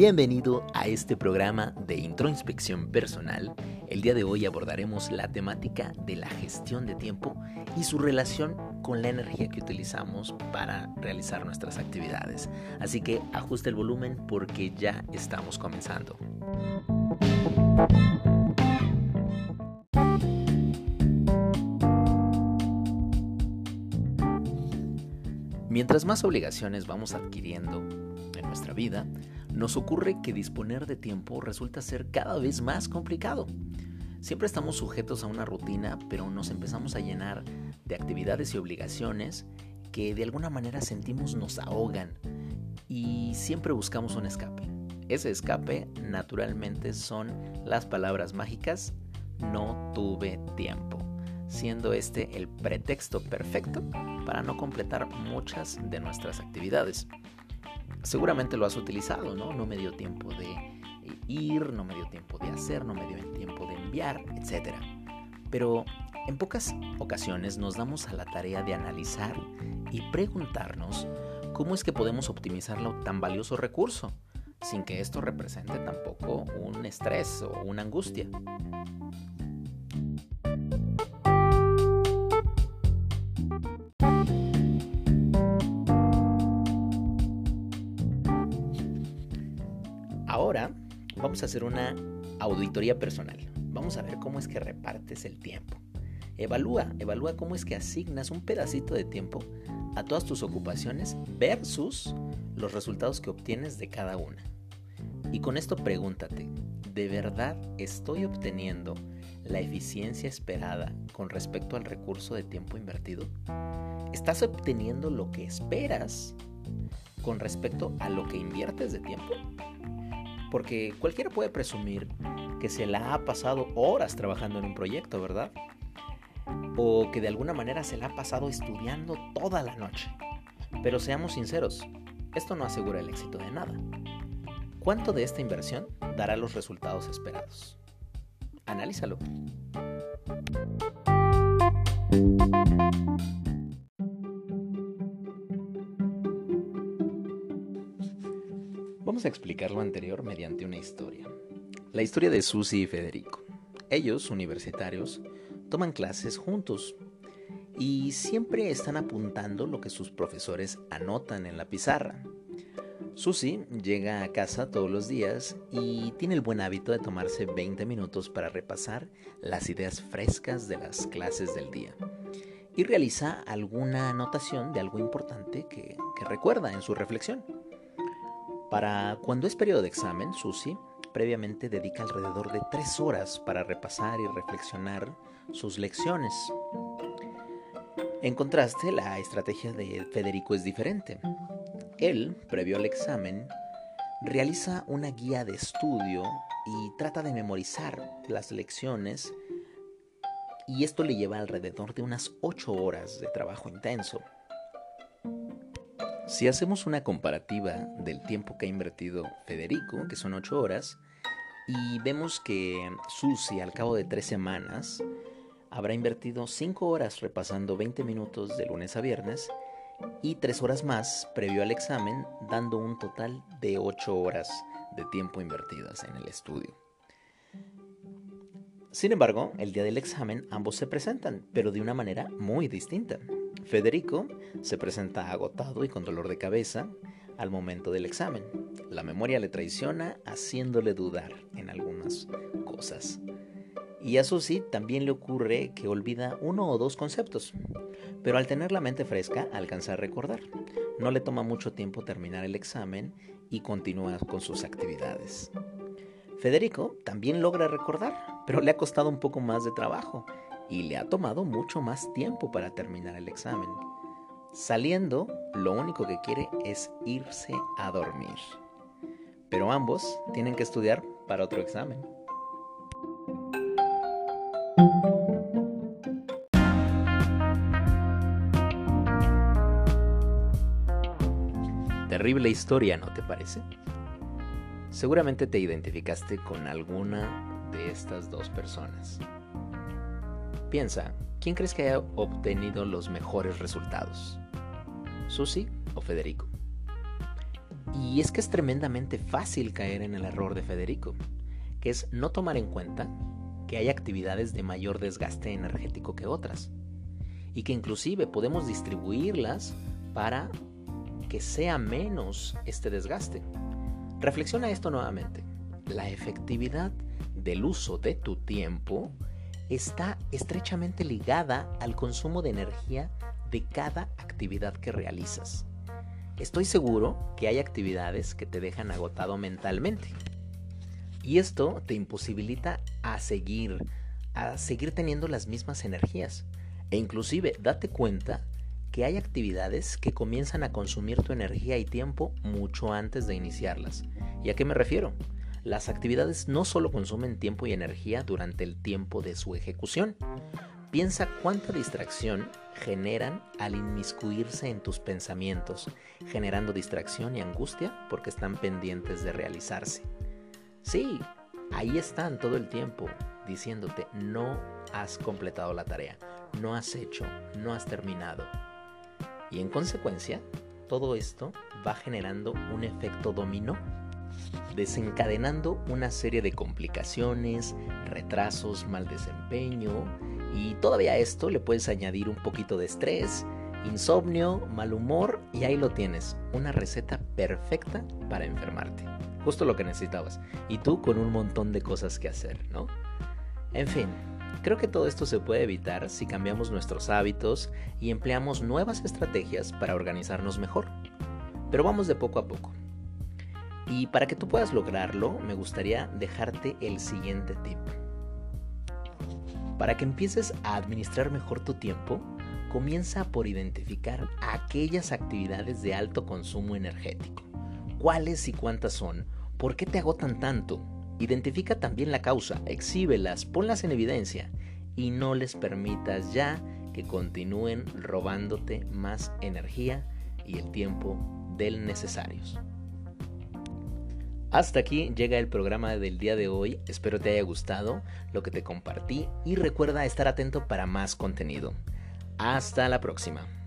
Bienvenido a este programa de introspección personal. El día de hoy abordaremos la temática de la gestión de tiempo y su relación con la energía que utilizamos para realizar nuestras actividades. Así que ajuste el volumen porque ya estamos comenzando. Mientras más obligaciones vamos adquiriendo en nuestra vida, nos ocurre que disponer de tiempo resulta ser cada vez más complicado. Siempre estamos sujetos a una rutina, pero nos empezamos a llenar de actividades y obligaciones que de alguna manera sentimos nos ahogan y siempre buscamos un escape. Ese escape naturalmente son las palabras mágicas no tuve tiempo, siendo este el pretexto perfecto para no completar muchas de nuestras actividades seguramente lo has utilizado, ¿no? No me dio tiempo de ir, no me dio tiempo de hacer, no me dio tiempo de enviar, etc. Pero en pocas ocasiones nos damos a la tarea de analizar y preguntarnos cómo es que podemos optimizarlo tan valioso recurso, sin que esto represente tampoco un estrés o una angustia. Ahora vamos a hacer una auditoría personal. Vamos a ver cómo es que repartes el tiempo. Evalúa, evalúa cómo es que asignas un pedacito de tiempo a todas tus ocupaciones versus los resultados que obtienes de cada una. Y con esto pregúntate, ¿de verdad estoy obteniendo la eficiencia esperada con respecto al recurso de tiempo invertido? ¿Estás obteniendo lo que esperas con respecto a lo que inviertes de tiempo? Porque cualquiera puede presumir que se la ha pasado horas trabajando en un proyecto, ¿verdad? O que de alguna manera se la ha pasado estudiando toda la noche. Pero seamos sinceros, esto no asegura el éxito de nada. ¿Cuánto de esta inversión dará los resultados esperados? Analízalo. Vamos a explicar lo anterior mediante una historia. La historia de Susie y Federico. Ellos, universitarios, toman clases juntos y siempre están apuntando lo que sus profesores anotan en la pizarra. Susie llega a casa todos los días y tiene el buen hábito de tomarse 20 minutos para repasar las ideas frescas de las clases del día y realiza alguna anotación de algo importante que recuerda en su reflexión. Para cuando es periodo de examen, Susie previamente dedica alrededor de tres horas para repasar y reflexionar sus lecciones. En contraste, la estrategia de Federico es diferente. Él, previo al examen, realiza una guía de estudio y trata de memorizar las lecciones y esto le lleva alrededor de unas ocho horas de trabajo intenso. Si hacemos una comparativa del tiempo que ha invertido Federico, que son 8 horas, y vemos que Susi al cabo de 3 semanas habrá invertido 5 horas repasando 20 minutos de lunes a viernes y 3 horas más previo al examen, dando un total de 8 horas de tiempo invertidas en el estudio. Sin embargo, el día del examen ambos se presentan, pero de una manera muy distinta. Federico se presenta agotado y con dolor de cabeza al momento del examen. La memoria le traiciona haciéndole dudar en algunas cosas. Y a Susi también le ocurre que olvida uno o dos conceptos, pero al tener la mente fresca alcanza a recordar. No le toma mucho tiempo terminar el examen y continúa con sus actividades. Federico también logra recordar, pero le ha costado un poco más de trabajo y le ha tomado mucho más tiempo para terminar el examen. Saliendo, lo único que quiere es irse a dormir. Pero ambos tienen que estudiar para otro examen. Terrible historia, ¿no te parece? Seguramente te identificaste con alguna de estas dos personas. Piensa, ¿quién crees que haya obtenido los mejores resultados? ¿Susi o Federico? Y es que es tremendamente fácil caer en el error de Federico, que es no tomar en cuenta que hay actividades de mayor desgaste energético que otras y que inclusive podemos distribuirlas para que sea menos este desgaste. Reflexiona esto nuevamente. La efectividad del uso de tu tiempo está estrechamente ligada al consumo de energía de cada actividad que realizas. Estoy seguro que hay actividades que te dejan agotado mentalmente. Y esto te imposibilita a seguir, a seguir teniendo las mismas energías. E inclusive date cuenta que hay actividades que comienzan a consumir tu energía y tiempo mucho antes de iniciarlas. ¿Y a qué me refiero? Las actividades no solo consumen tiempo y energía durante el tiempo de su ejecución. Piensa cuánta distracción generan al inmiscuirse en tus pensamientos, generando distracción y angustia porque están pendientes de realizarse. Sí, ahí están todo el tiempo diciéndote no has completado la tarea, no has hecho, no has terminado. Y en consecuencia, todo esto va generando un efecto dominó, desencadenando una serie de complicaciones, retrasos, mal desempeño, y todavía a esto le puedes añadir un poquito de estrés, insomnio, mal humor, y ahí lo tienes, una receta perfecta para enfermarte. Justo lo que necesitabas. Y tú con un montón de cosas que hacer, ¿no? En fin, Creo que todo esto se puede evitar si cambiamos nuestros hábitos y empleamos nuevas estrategias para organizarnos mejor. Pero vamos de poco a poco. Y para que tú puedas lograrlo, me gustaría dejarte el siguiente tip. Para que empieces a administrar mejor tu tiempo, comienza por identificar aquellas actividades de alto consumo energético. ¿Cuáles y cuántas son? ¿Por qué te agotan tanto? Identifica también la causa, exhíbelas, ponlas en evidencia y no les permitas ya que continúen robándote más energía y el tiempo del necesarios. Hasta aquí llega el programa del día de hoy, espero te haya gustado lo que te compartí y recuerda estar atento para más contenido. Hasta la próxima.